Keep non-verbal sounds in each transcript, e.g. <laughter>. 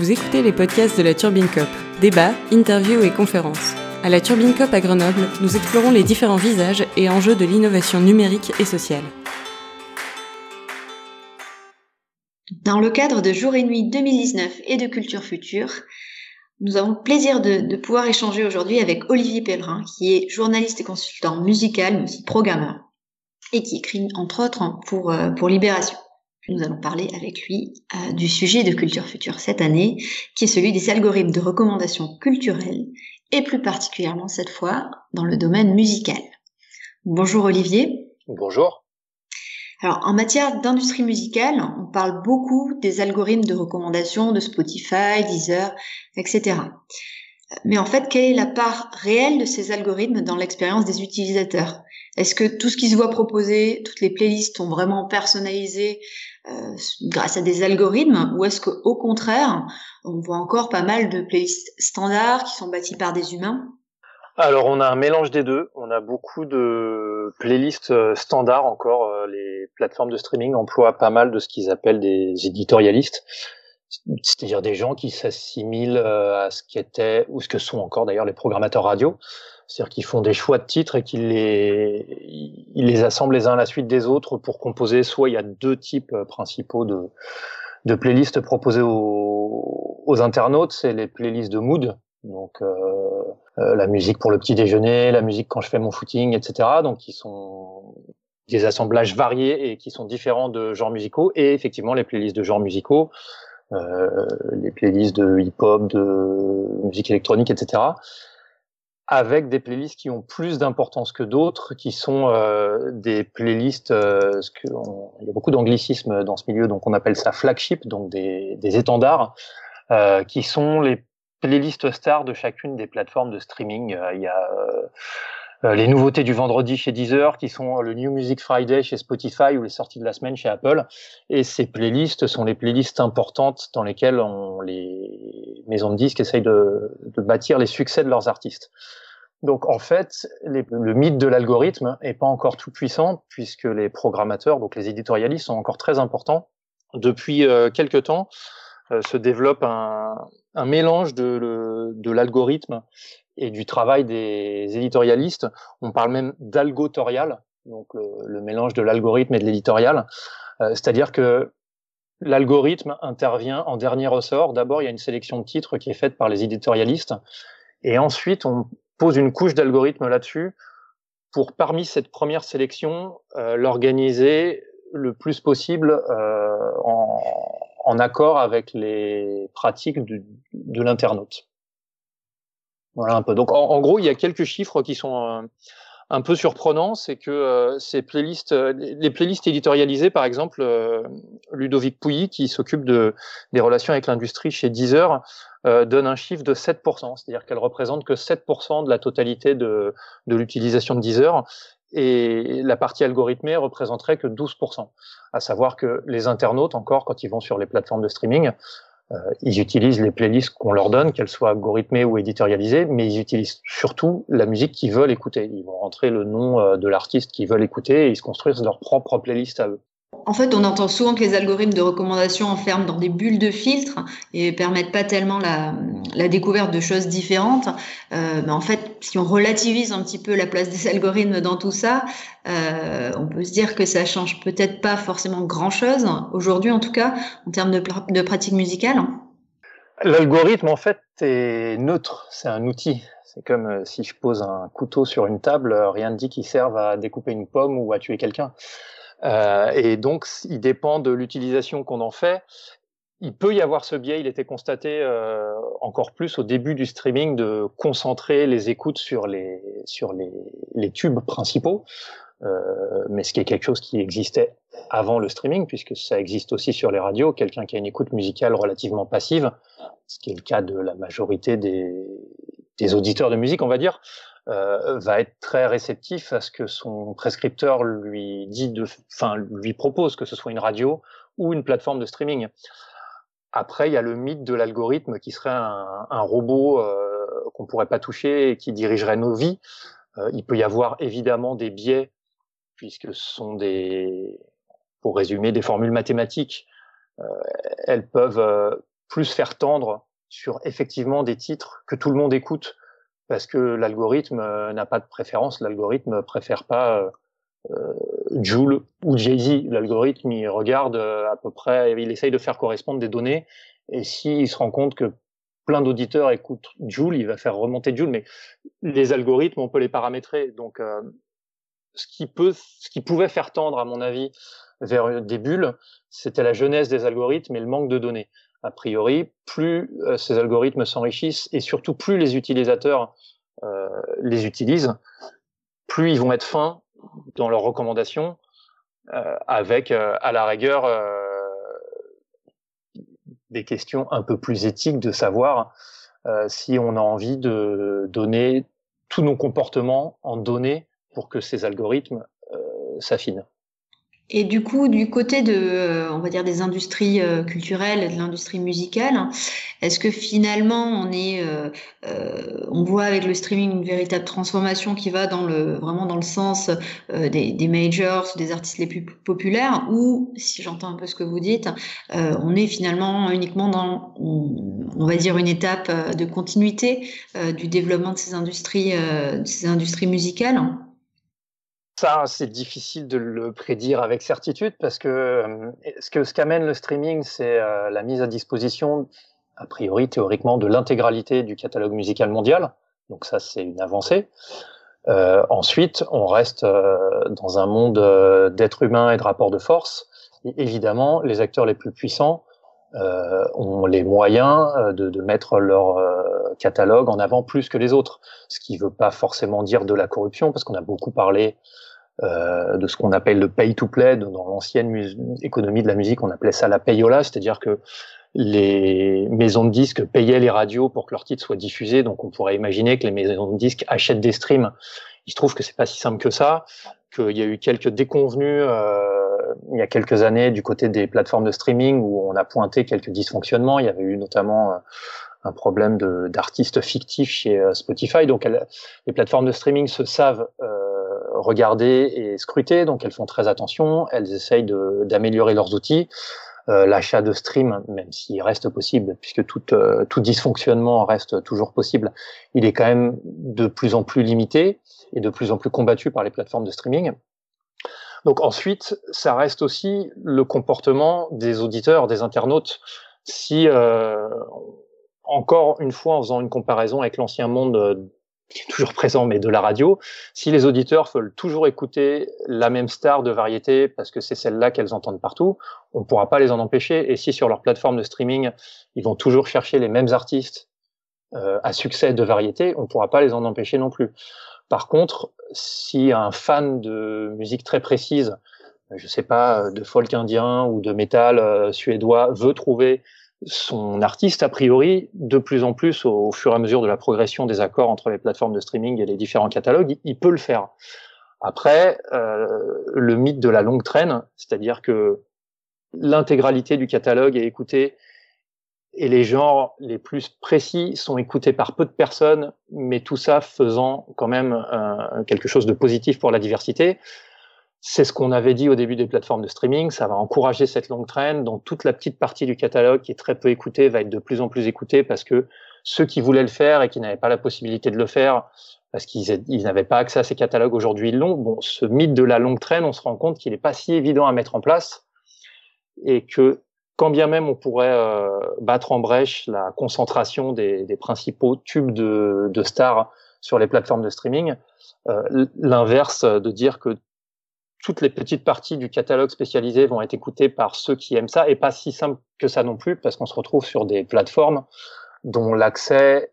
Vous écoutez les podcasts de la Turbine Cop. Débats, interviews et conférences. À la Turbine Cop à Grenoble, nous explorons les différents visages et enjeux de l'innovation numérique et sociale. Dans le cadre de Jour et Nuit 2019 et de Culture Future, nous avons le plaisir de, pouvoir échanger aujourd'hui avec Olivier Pellerin, qui est journaliste et consultant musical, mais aussi programmeur, et qui écrit entre autres euh, pour Libération. Nous allons parler avec lui euh, du sujet de Culture Future cette année, qui est celui des algorithmes de recommandation culturelle, et plus particulièrement cette fois dans le domaine musical. Bonjour Olivier. Bonjour. Alors, en matière d'industrie musicale, on parle beaucoup des algorithmes de recommandation de Spotify, Deezer, etc. Mais en fait, quelle est la part réelle de ces algorithmes dans l'expérience des utilisateurs? Est-ce que tout ce qui se voit proposer, toutes les playlists sont vraiment personnalisées euh, grâce à des algorithmes? Ou est-ce qu'au contraire, on voit encore pas mal de playlists standards qui sont bâties par des humains? Alors on a un mélange des deux. On a beaucoup de playlists euh, standards encore. Euh, les plateformes de streaming emploient pas mal de ce qu'ils appellent des éditorialistes, c'est-à-dire des gens qui s'assimilent à ce qu'étaient ou ce que sont encore d'ailleurs les programmateurs radio. C'est-à-dire qu'ils font des choix de titres et qu'ils les, ils les assemblent les uns à la suite des autres pour composer. Soit il y a deux types euh, principaux de, de playlists proposées aux, aux internautes. C'est les playlists de mood, donc euh, euh, la musique pour le petit déjeuner, la musique quand je fais mon footing, etc. Donc qui sont des assemblages variés et qui sont différents de genres musicaux. Et effectivement les playlists de genres musicaux, euh, les playlists de hip-hop, de musique électronique, etc avec des playlists qui ont plus d'importance que d'autres, qui sont euh, des playlists, euh, ce que il y a beaucoup d'anglicisme dans ce milieu, donc on appelle ça flagship, donc des, des étendards, euh, qui sont les playlists stars de chacune des plateformes de streaming. Euh, il y a euh, les nouveautés du vendredi chez Deezer, qui sont le New Music Friday chez Spotify ou les sorties de la semaine chez Apple. Et ces playlists sont les playlists importantes dans lesquelles on, les maisons de disques essayent de, de bâtir les succès de leurs artistes. Donc en fait, les, le mythe de l'algorithme est pas encore tout puissant puisque les programmateurs, donc les éditorialistes, sont encore très importants. Depuis euh, quelques temps, euh, se développe un, un mélange de, de l'algorithme et du travail des éditorialistes. On parle même d'algotorial, donc le, le, mélange de l'algorithme et de l'éditorial. Euh, C'est-à-dire que l'algorithme intervient en dernier ressort. D'abord, il y a une sélection de titres qui est faite par les éditorialistes. Et ensuite, on pose une couche d'algorithme là-dessus pour, parmi cette première sélection, euh, l'organiser le plus possible euh, en, en, accord avec les pratiques de, de l'internaute. Voilà un peu. Donc, en, gros, il y a quelques chiffres qui sont euh, un peu surprenants. C'est que euh, ces playlists, euh, les playlists éditorialisées, par exemple, Ludovic Pouilly, qui s'occupe de, des relations avec l'industrie chez Deezer, donne un chiffre de 7%, c'est-à-dire qu'elle représente que 7% de la totalité de, l'utilisation de Deezer, et la partie algorithmée représenterait que 12%. À savoir que les internautes, encore, quand ils vont sur les plateformes de streaming, ils utilisent les playlists qu'on leur donne, qu'elles soient algorithmées ou éditorialisées, mais ils utilisent surtout la musique qu'ils veulent écouter. Ils vont rentrer le nom euh, de l'artiste qu'ils veulent écouter et ils se construisent leur propre playlist à eux. En fait, on entend souvent que les algorithmes de recommandation enferment dans des bulles de filtre et permettent pas tellement la, découverte de choses différentes. Euh, mais en fait, si on relativise un petit peu la place des <laughs> algorithmes dans tout ça, euh, on peut se dire que ça change peut-être pas forcément grand-chose, aujourd'hui en tout cas, en termes de, de pratique musicale. L'algorithme, en fait, est neutre. C'est un outil. C'est comme euh, si je pose un couteau sur une table, rien ne dit qu'il serve à découper une pomme ou à tuer quelqu'un. Euh, et donc, il dépend de l'utilisation qu'on en fait. Il peut y avoir ce biais, il était constaté euh, encore plus au début du streaming de concentrer les écoutes sur les sur les, les tubes principaux, euh, mais ce qui est quelque chose qui existait avant le streaming puisque ça existe aussi sur les radios. Quelqu'un qui a une écoute musicale relativement passive, ce qui est le cas de la majorité des, des auditeurs de musique, on va dire, euh, va être très réceptif à ce que son prescripteur lui dit de, enfin lui propose, que ce soit une radio ou une plateforme de streaming. Après, il y a le mythe de l'algorithme qui serait un, robot euh, qu'on pourrait pas toucher et qui dirigerait nos vies. Euh, il peut y avoir évidemment des biais puisque ce sont des, pour résumer, des formules mathématiques. Euh, elles peuvent plus faire tendre sur effectivement des titres que tout le monde écoute parce que l'algorithme n'a pas de préférence. L'algorithme préfère pas euh, Joule ou Jay-Z. L'algorithme, il regarde à peu près, il essaye de faire correspondre des données. Et s'il se rend compte que plein d'auditeurs écoutent Joule, il va faire remonter Joule. Mais les algorithmes, on peut les paramétrer. Donc, ce qui peut, ce qui pouvait faire tendre, à mon avis, vers des bulles, c'était la jeunesse des algorithmes et le manque de données. A priori, plus euh, ces algorithmes s'enrichissent et surtout plus les utilisateurs euh, les utilisent, plus ils vont être fins dans leurs recommandations, euh, avec à la rigueur des questions un peu plus éthiques de savoir si on a envie de donner tous nos comportements en données pour que ces algorithmes s'affinent. Et du coup, du côté de, euh, on va dire, des industries euh, culturelles et de l'industrie musicale, est-ce que finalement, on est, on voit avec le streaming une véritable transformation qui va dans le, vraiment dans le sens des, des, majors, des artistes les plus populaires, ou si j'entends un peu ce que vous dites, on est finalement uniquement dans, on, va dire, une étape de continuité du développement de ces industries, de ces industries musicales? Ça, c'est difficile de le prédire avec certitude parce que euh, ce qu'amène le streaming, c'est euh, la mise à disposition, a priori théoriquement, de l'intégralité du catalogue musical mondial. Donc ça, c'est une avancée. Euh, ensuite, on reste dans un monde d'êtres humains et de rapports de force. Et évidemment, les acteurs les plus puissants ont les moyens de mettre leur catalogue en avant plus que les autres. Ce qui ne veut pas forcément dire de la corruption, parce qu'on a beaucoup parlé euh, de ce qu'on appelle le pay-to-play. Dans l'ancienne économie de la musique, on appelait ça la payola, c'est-à-dire que les maisons de disques payaient les radios pour que leurs titres soient diffusés. Donc, on pourrait imaginer que les maisons de disques achètent des streams. Il se trouve que c'est pas si simple que ça, qu'il y a eu quelques déconvenus euh, il y a quelques années du côté des plateformes de streaming où on a pointé quelques dysfonctionnements. Il y avait eu notamment euh, un problème d'artistes fictifs chez Spotify. Donc, les plateformes de streaming se savent regarder et scruter, donc elles font très attention, elles essayent d'améliorer leurs outils. Euh, L'achat de stream, même s'il reste possible, puisque tout, euh, tout dysfonctionnement reste toujours possible, il est quand même de plus en plus limité et de plus en plus combattu par les plateformes de streaming. Donc ensuite, ça reste aussi le comportement des auditeurs, des internautes. Si euh, encore une fois, en faisant une comparaison avec l'ancien monde qui est toujours présent, mais de la radio. Si les auditeurs veulent toujours écouter la même star de variété parce que c'est celle-là qu'elles entendent partout, on ne pourra pas les en empêcher. Et si sur leur plateforme de streaming, ils vont toujours chercher les mêmes artistes euh, à succès de variété, on ne pourra pas les en empêcher non plus. Par contre, si un fan de musique très précise, je sais pas, de folk indien ou de métal euh, suédois veut trouver son artiste, a priori, de plus en plus, au, fur et à mesure de la progression des accords entre les plateformes de streaming et les différents catalogues, il, peut le faire. Après, euh, le mythe de la longue traîne, c'est-à-dire que l'intégralité du catalogue est écoutée et les genres les plus précis sont écoutés par peu de personnes, mais tout ça faisant quand même euh, quelque chose de positif pour la diversité. C'est ce qu'on avait dit au début des plateformes de streaming, ça va encourager cette longue traîne, donc toute la petite partie du catalogue qui est très peu écoutée va être de plus en plus écoutée parce que ceux qui voulaient le faire et qui n'avaient pas la possibilité de le faire parce qu'ils n'avaient pas accès à ces catalogues aujourd'hui l'ont. Bon, ce mythe de la longue traîne, on se rend compte qu'il n'est pas si évident à mettre en place et que quand bien même on pourrait euh, battre en brèche la concentration des, principaux tubes de, de, stars sur les plateformes de streaming, euh, l'inverse de dire que toutes les petites parties du catalogue spécialisé vont être écoutées par ceux qui aiment ça, et pas si simple que ça non plus, parce qu'on se retrouve sur des plateformes dont l'accès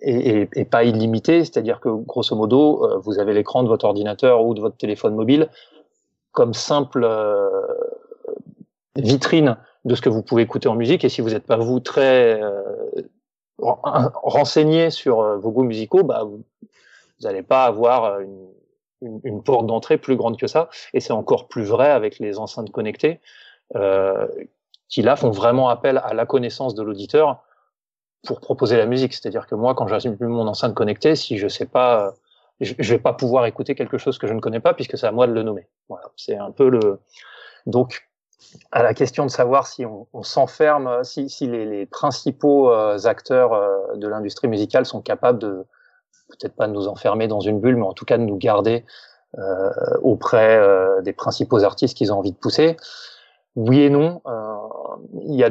est, est, pas illimité, c'est-à-dire que grosso modo, euh, vous avez l'écran de votre ordinateur ou de votre téléphone mobile comme simple euh, vitrine de ce que vous pouvez écouter en musique, et si vous n'êtes pas vous très euh, renseigné sur vos goûts musicaux, bah, vous n'allez pas avoir une une, porte d'entrée plus grande que ça. Et c'est encore plus vrai avec les enceintes connectées, euh, qui là font vraiment appel à la connaissance de l'auditeur pour proposer la musique. C'est-à-dire que moi, quand j'assume mon enceinte connectée, si je sais pas, je, je vais pas pouvoir écouter quelque chose que je ne connais pas puisque c'est à moi de le nommer. Voilà, c'est un peu le. Donc, à la question de savoir si on, s'enferme, si, les, principaux acteurs de l'industrie musicale sont capables de peut-être pas de nous enfermer dans une bulle, mais en tout cas de nous garder auprès des principaux artistes qu'ils ont envie de pousser. Oui et non. il y a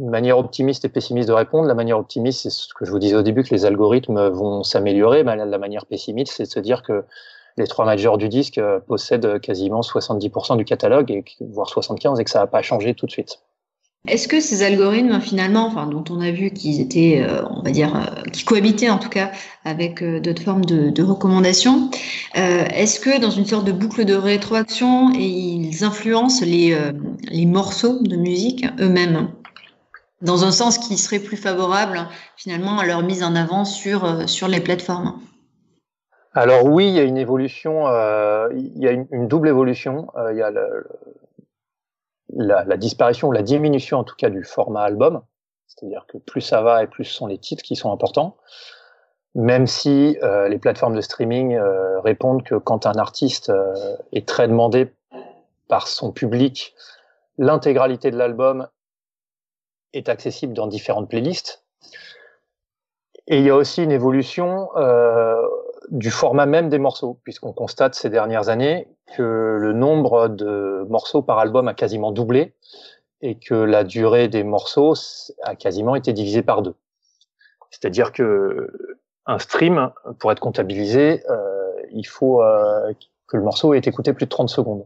une manière optimiste et pessimiste de répondre. La manière optimiste, c'est ce que je vous disais au début, que les algorithmes vont s'améliorer. Mais la manière pessimiste, c'est de se dire que les trois majors du disque euh, possèdent quasiment 70% du catalogue, et, voire 75%, et que ça va pas changer tout de suite. Est-ce que ces algorithmes, finalement, dont on a vu qu'ils étaient, euh, on va dire, euh, qui cohabitaient en tout cas avec d'autres formes de, recommandations, est-ce que dans une sorte de boucle de rétroaction, ils influencent les, morceaux de musique eux-mêmes? Dans un sens qui serait plus favorable finalement à leur mise en avant sur, euh, les plateformes? Alors oui, il y a une évolution, euh, il y a une, double évolution. Euh, il y a la, disparition ou la diminution en tout cas du format album, c'est-à-dire que plus ça va et plus sont les titres qui sont importants. Même si les plateformes de streaming répondent que quand un artiste est très demandé par son public, l'intégralité de l'album est accessible dans différentes playlists. Et il y a aussi une évolution euh, du format même des morceaux, puisqu'on constate ces dernières années que le nombre de morceaux par album a quasiment doublé et que la durée des morceaux a quasiment été divisée par deux. C'est-à-dire que un stream, pour être comptabilisé, euh, il faut euh, que le morceau ait été écouté plus de 30 secondes.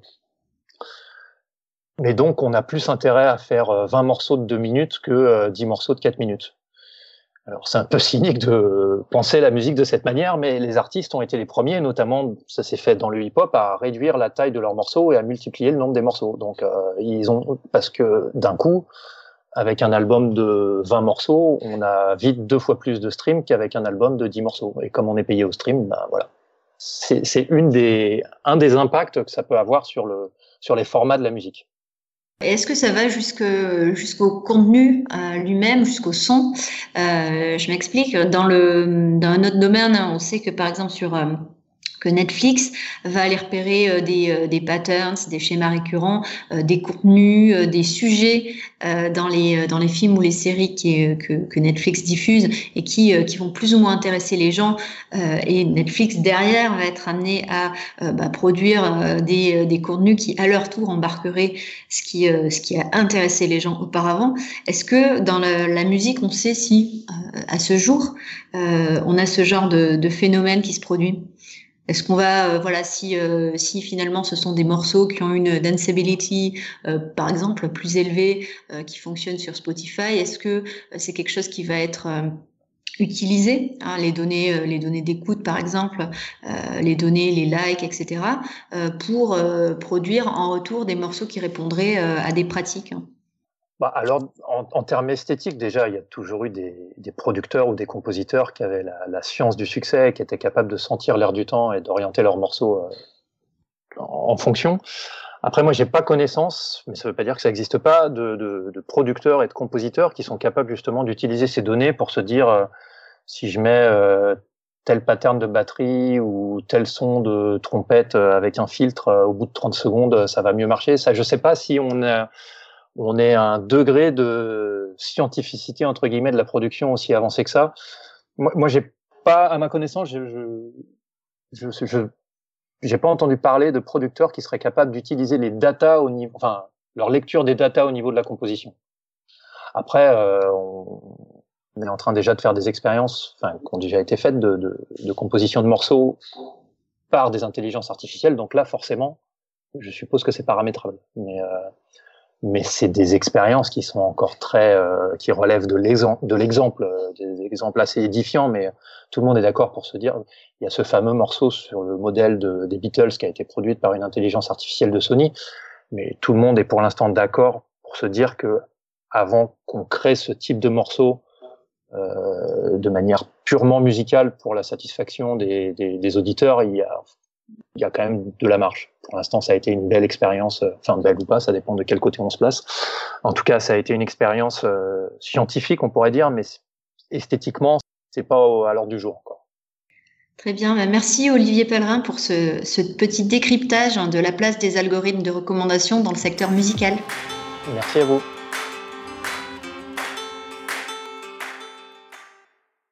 Mais donc, on a plus intérêt à faire 20 euh, morceaux de 2 minutes que 10 euh, morceaux de 4 minutes. Alors, c'est un peu <laughs> cynique de penser la musique de cette manière, mais les artistes ont été les premiers, notamment, ça s'est fait dans le hip-hop, à réduire la taille de leurs morceaux et à multiplier le nombre des morceaux. Donc, euh, ils ont, parce que d'un coup, avec un album de 20 morceaux, on a vite deux fois plus de streams qu'avec un album de 10 morceaux. Et comme on est payé au stream, ben voilà. C'est une des, un des impacts que ça peut avoir sur le, sur les formats de la musique. Est-ce que ça va jusqu'au contenu euh, lui-même, jusqu'au son? Euh, Je m'explique. Dans le dans un autre domaine, on sait que par exemple sur euh, Netflix va aller repérer euh, des, euh, des patterns, des schémas récurrents, euh, des contenus, des sujets dans les films ou les séries que, Netflix diffuse et qui vont plus ou moins intéresser les gens. et Netflix derrière va être amené à bah, produire des, contenus qui à leur tour embarqueraient ce qui a intéressé les gens auparavant. Est-ce que dans la, musique on sait si à ce jour on a ce genre de phénomène qui se produit? Est-ce qu'on va, euh, voilà, si, euh, si finalement ce sont des morceaux qui ont une danceability, euh, par exemple, plus élevée, qui fonctionne sur Spotify, est-ce que c'est quelque chose qui va être utilisé, hein, les données, les données d'écoute par exemple, les données, les likes, etc., pour produire en retour des morceaux qui répondraient à des pratiques? Bah, alors, en, termes esthétiques, déjà, il y a toujours eu des, producteurs ou des compositeurs qui avaient la, science du succès, qui étaient capables de sentir l'air du temps et d'orienter leurs morceaux euh, en, fonction. Après, moi, j'ai pas connaissance, mais ça veut pas dire que ça n'existe pas, de, producteurs et de compositeurs qui sont capables justement d'utiliser ces données pour se dire euh, si je mets euh, tel pattern de batterie ou tel son de trompette avec un filtre au bout de 30 secondes, ça va mieux marcher. Ça, je sais pas si on a on est à un degré de scientificité entre guillemets de la production aussi avancé que ça. Moi, moi j'ai pas, à ma connaissance, je, je, je, je j'ai pas entendu parler de producteurs qui seraient capables d'utiliser les data au niveau, enfin leur lecture des data au niveau de la composition. Après, euh, on, est en train déjà de faire des expériences, enfin, qui ont déjà été faites de, de, de composition de morceaux par des intelligences artificielles. Donc là, forcément, je suppose que c'est paramétrable. Mais euh, mais c'est des expériences qui sont encore très, euh, qui relèvent de l'exemple, de l'exemple, euh, des exemples assez édifiants, mais tout le monde est d'accord pour se dire, il y a ce fameux morceau sur le modèle de, des Beatles qui a été produit par une intelligence artificielle de Sony, mais tout le monde est pour l'instant d'accord pour se dire que avant qu'on crée ce type de morceau euh, de manière purement musicale pour la satisfaction des, des, des auditeurs, il y a il y a quand même de la marge. Pour l'instant, ça a été une belle expérience, euh, enfin belle ou pas, ça dépend de quel côté on se place. En tout cas, ça a été une expérience euh, scientifique, on pourrait dire, mais esthétiquement, c'est pas à l'ordre du jour. Très bien, bah, merci Olivier Pellerin pour ce, ce petit décryptage hein, de la place des algorithmes de recommandation dans le secteur musical. Merci à vous.